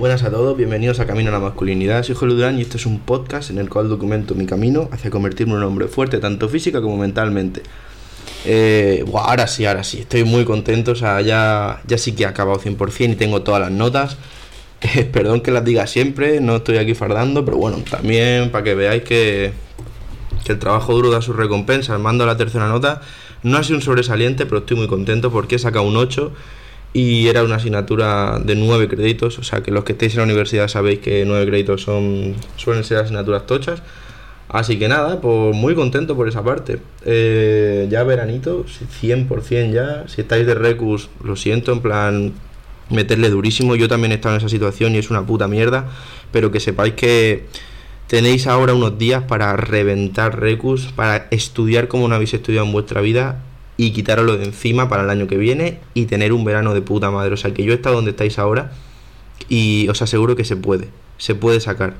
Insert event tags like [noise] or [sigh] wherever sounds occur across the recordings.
Buenas a todos, bienvenidos a Camino a la Masculinidad. Soy Julio Durán y este es un podcast en el cual documento mi camino hacia convertirme en un hombre fuerte, tanto física como mentalmente. Eh, ahora sí, ahora sí, estoy muy contento, o sea, ya, ya sí que he acabado 100% y tengo todas las notas. [laughs] Eh, perdón que las diga siempre, no estoy aquí fardando, pero bueno, también para que veáis que, que el trabajo duro da sus recompensas. Mando la tercera nota, no ha sido un sobresaliente, pero estoy muy contento porque he sacado un 8 y era una asignatura de 9 créditos, o sea que los que estéis en la universidad sabéis que 9 créditos son, suelen ser asignaturas tochas. Así que nada, pues muy contento por esa parte. Eh, ya veranito, 100% ya. Si estáis de Recus, lo siento, en plan, meterle durísimo. Yo también he estado en esa situación y es una puta mierda. Pero que sepáis que tenéis ahora unos días para reventar Recus, para estudiar como no habéis estudiado en vuestra vida y quitároslo de encima para el año que viene y tener un verano de puta madre. O sea que yo he estado donde estáis ahora y os aseguro que se puede, se puede sacar.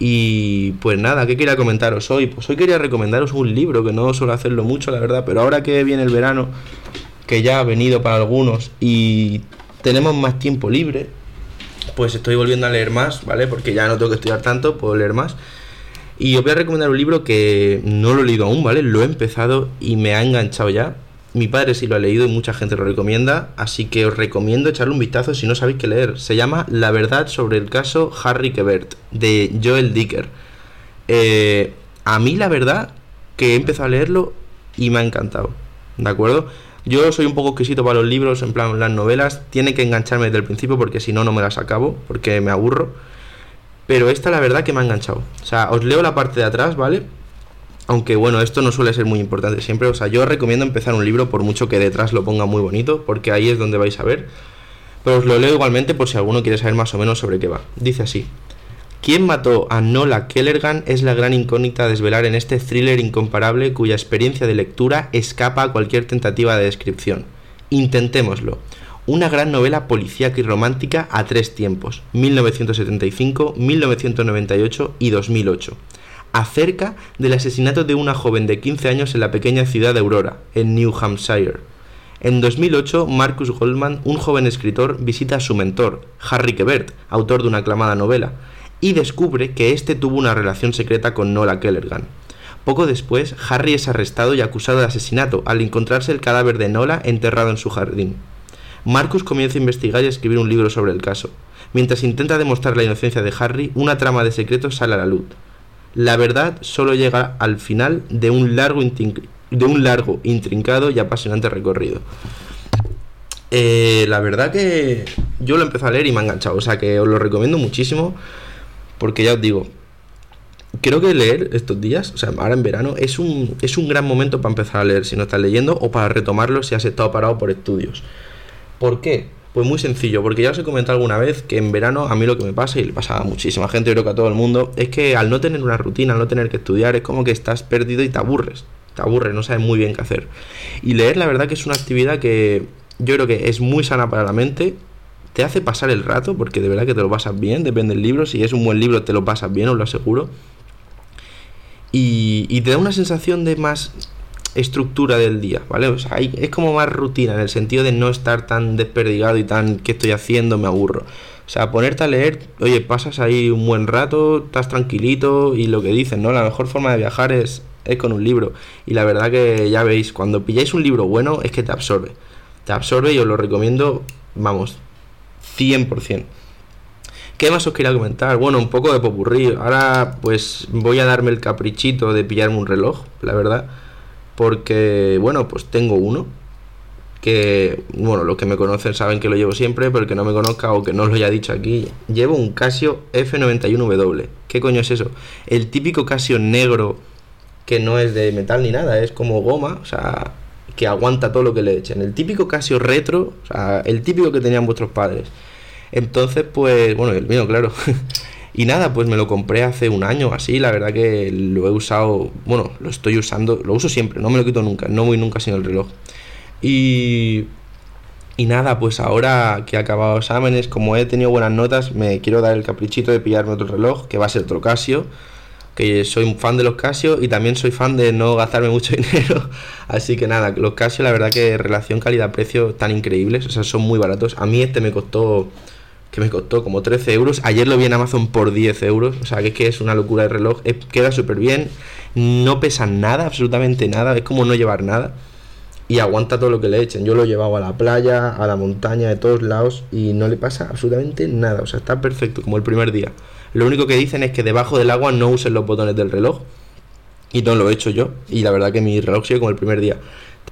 Y pues nada, ¿qué quería comentaros hoy? Pues hoy quería recomendaros un libro, que no suelo hacerlo mucho, la verdad, pero ahora que viene el verano, que ya ha venido para algunos y tenemos más tiempo libre, pues estoy volviendo a leer más, ¿vale? Porque ya no tengo que estudiar tanto, puedo leer más. Y os voy a recomendar un libro que no lo he leído aún, ¿vale? Lo he empezado y me ha enganchado ya. Mi padre sí lo ha leído y mucha gente lo recomienda, así que os recomiendo echarle un vistazo si no sabéis qué leer. Se llama La verdad sobre el caso Harry Quebert, de Joel Dicker. Eh, a mí la verdad que he empezado a leerlo y me ha encantado, ¿de acuerdo? Yo soy un poco exquisito para los libros, en plan las novelas, tiene que engancharme desde el principio porque si no, no me las acabo, porque me aburro. Pero esta la verdad que me ha enganchado. O sea, os leo la parte de atrás, ¿vale? Aunque bueno, esto no suele ser muy importante siempre. O sea, yo recomiendo empezar un libro por mucho que detrás lo ponga muy bonito, porque ahí es donde vais a ver. Pero os lo leo igualmente por si alguno quiere saber más o menos sobre qué va. Dice así. ¿Quién mató a Nola Kellergan es la gran incógnita a desvelar en este thriller incomparable cuya experiencia de lectura escapa a cualquier tentativa de descripción? Intentémoslo. Una gran novela policíaca y romántica a tres tiempos, 1975, 1998 y 2008 acerca del asesinato de una joven de 15 años en la pequeña ciudad de Aurora, en New Hampshire. En 2008, Marcus Goldman, un joven escritor, visita a su mentor, Harry Quebert, autor de una aclamada novela, y descubre que éste tuvo una relación secreta con Nola Kellergan. Poco después, Harry es arrestado y acusado de asesinato al encontrarse el cadáver de Nola enterrado en su jardín. Marcus comienza a investigar y a escribir un libro sobre el caso. Mientras intenta demostrar la inocencia de Harry, una trama de secretos sale a la luz la verdad solo llega al final de un largo, de un largo intrincado y apasionante recorrido. Eh, la verdad que yo lo empecé a leer y me ha enganchado, o sea que os lo recomiendo muchísimo porque ya os digo, creo que leer estos días, o sea, ahora en verano, es un, es un gran momento para empezar a leer si no estás leyendo o para retomarlo si has estado parado por estudios. ¿Por qué? Pues muy sencillo, porque ya os he comentado alguna vez que en verano a mí lo que me pasa, y le pasa a muchísima gente, creo que a todo el mundo, es que al no tener una rutina, al no tener que estudiar, es como que estás perdido y te aburres. Te aburres, no sabes muy bien qué hacer. Y leer, la verdad que es una actividad que yo creo que es muy sana para la mente, te hace pasar el rato, porque de verdad que te lo pasas bien, depende del libro, si es un buen libro te lo pasas bien, os lo aseguro. Y, y te da una sensación de más estructura del día, ¿vale? O sea, es como más rutina en el sentido de no estar tan desperdigado y tan ¿qué estoy haciendo? Me aburro. O sea, ponerte a leer, oye, pasas ahí un buen rato, estás tranquilito y lo que dicen, ¿no? La mejor forma de viajar es, es con un libro. Y la verdad que ya veis, cuando pilláis un libro bueno es que te absorbe. Te absorbe y os lo recomiendo, vamos, 100%. ¿Qué más os quería comentar? Bueno, un poco de popurrí. Ahora pues voy a darme el caprichito de pillarme un reloj, la verdad porque, bueno, pues tengo uno que, bueno, los que me conocen saben que lo llevo siempre, pero el que no me conozca o que no lo haya dicho aquí, llevo un Casio F91W. ¿Qué coño es eso? El típico Casio negro que no es de metal ni nada, es como goma, o sea, que aguanta todo lo que le echen. El típico Casio retro, o sea, el típico que tenían vuestros padres. Entonces, pues, bueno, el mío, claro. [laughs] Y nada, pues me lo compré hace un año así, la verdad que lo he usado, bueno, lo estoy usando, lo uso siempre, no me lo quito nunca, no voy nunca sin el reloj. Y, y nada, pues ahora que he acabado exámenes, como he tenido buenas notas, me quiero dar el caprichito de pillarme otro reloj, que va a ser otro Casio, que soy un fan de los Casio y también soy fan de no gastarme mucho [laughs] dinero. Así que nada, los Casio la verdad que relación calidad-precio tan increíbles, o sea, son muy baratos. A mí este me costó que me costó como 13 euros. Ayer lo vi en Amazon por 10 euros. O sea, que es que es una locura el reloj. queda súper bien. No pesa nada, absolutamente nada. Es como no llevar nada. Y aguanta todo lo que le echen. Yo lo he llevado a la playa, a la montaña, de todos lados. Y no le pasa absolutamente nada. O sea, está perfecto, como el primer día. Lo único que dicen es que debajo del agua no usen los botones del reloj. Y todo lo he hecho yo. Y la verdad que mi reloj sigue como el primer día.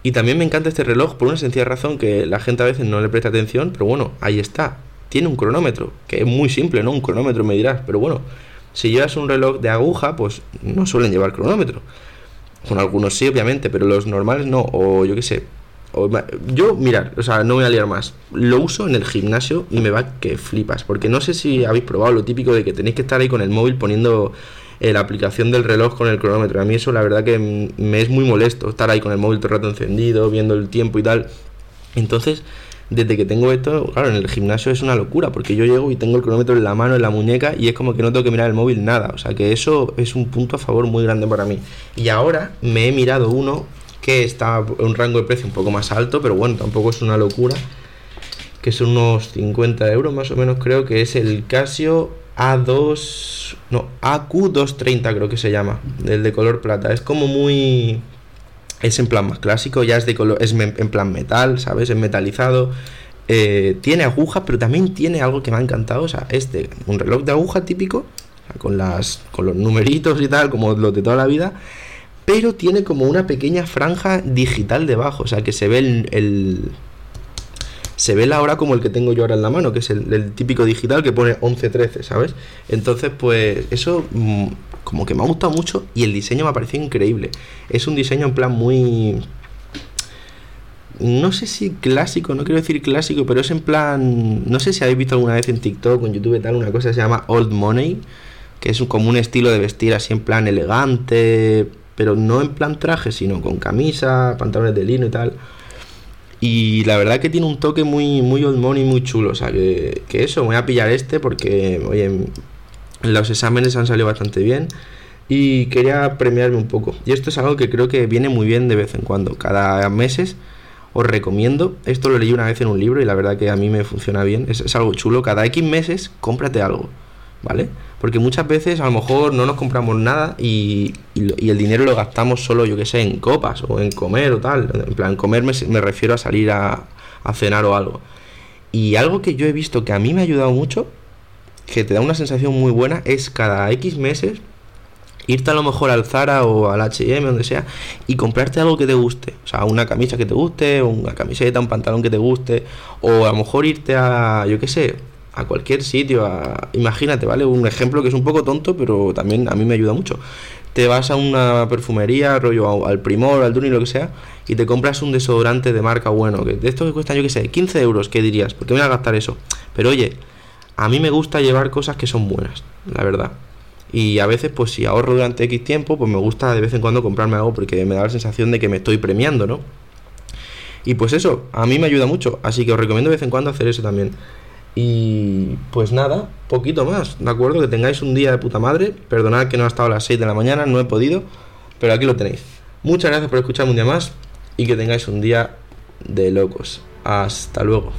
Y también me encanta este reloj por una sencilla razón que la gente a veces no le presta atención. Pero bueno, ahí está tiene un cronómetro, que es muy simple, ¿no? Un cronómetro me dirás, pero bueno, si llevas un reloj de aguja, pues no suelen llevar cronómetro. Con algunos sí, obviamente, pero los normales no, o yo qué sé. yo, mirar, o sea, no voy a liar más. Lo uso en el gimnasio y me va que flipas, porque no sé si habéis probado lo típico de que tenéis que estar ahí con el móvil poniendo eh, la aplicación del reloj con el cronómetro. A mí eso la verdad que me es muy molesto, estar ahí con el móvil todo el rato encendido, viendo el tiempo y tal. Entonces, desde que tengo esto, claro, en el gimnasio es una locura, porque yo llego y tengo el cronómetro en la mano, en la muñeca, y es como que no tengo que mirar el móvil nada. O sea que eso es un punto a favor muy grande para mí. Y ahora me he mirado uno que está en un rango de precio un poco más alto, pero bueno, tampoco es una locura. Que son unos 50 euros más o menos, creo que es el Casio A2. No, AQ230 creo que se llama. El de color plata. Es como muy es en plan más clásico, ya es de color, es en plan metal, ¿sabes? Es metalizado. Eh, tiene agujas, pero también tiene algo que me ha encantado. O sea, este, un reloj de aguja típico, con, las, con los numeritos y tal, como los de toda la vida. Pero tiene como una pequeña franja digital debajo. O sea, que se ve el, se ve la hora como el que tengo yo ahora en la mano, que es el, el típico digital que pone 11-13, ¿sabes? Entonces, pues eso mm, como que me ha gustado mucho y el diseño me ha parecido increíble. Es un diseño en plan muy... No sé si clásico, no quiero decir clásico, pero es en plan... No sé si habéis visto alguna vez en TikTok o en YouTube tal, una cosa que se llama Old Money, que es como un estilo de vestir así en plan elegante, pero no en plan traje, sino con camisa, pantalones de lino y tal. Y la verdad que tiene un toque muy, muy old money, muy chulo. O sea, que, que eso, voy a pillar este porque, oye, los exámenes han salido bastante bien y quería premiarme un poco. Y esto es algo que creo que viene muy bien de vez en cuando. Cada meses os recomiendo. Esto lo leí una vez en un libro y la verdad que a mí me funciona bien. Es, algo chulo. Cada X meses cómprate algo. ¿Vale? Porque muchas veces a lo mejor no nos compramos nada y, el dinero lo gastamos solo, yo que sé, en copas o en comer o tal. En plan, comer me, refiero a salir a cenar o algo. Y algo que yo he visto que a mí me ha ayudado mucho que te da una sensación muy buena es cada X meses irte a lo mejor al Zara o al H&M, donde sea, y comprarte algo que te guste. O sea, una camisa que te guste, una camiseta, un pantalón que te guste, o a lo mejor irte a, yo qué sé, a cualquier sitio, imagínate, ¿vale? Un ejemplo que es un poco tonto, pero también a mí me ayuda mucho. Te vas a una perfumería, rollo al Primor, al Duni, lo que sea, y te compras un desodorante de marca bueno, que de estos que cuestan, yo qué sé, 15 euros, ¿qué dirías? ¿Por qué me voy a gastar eso? Pero oye, a mí me gusta llevar cosas que son buenas, la verdad. Y a veces, pues si ahorro durante X tiempo, pues me gusta de vez en cuando comprarme algo porque me da la sensación de que me estoy premiando, ¿no? Y pues eso, a mí me ayuda mucho, así que os recomiendo de vez en cuando hacer eso también. Y pues nada, poquito más, ¿de acuerdo? Que tengáis un día de puta madre. Perdonad que no ha estado a las 6 de la mañana, no he podido, pero aquí lo tenéis. Muchas gracias por escucharme un día más y que tengáis un día de locos. Hasta luego.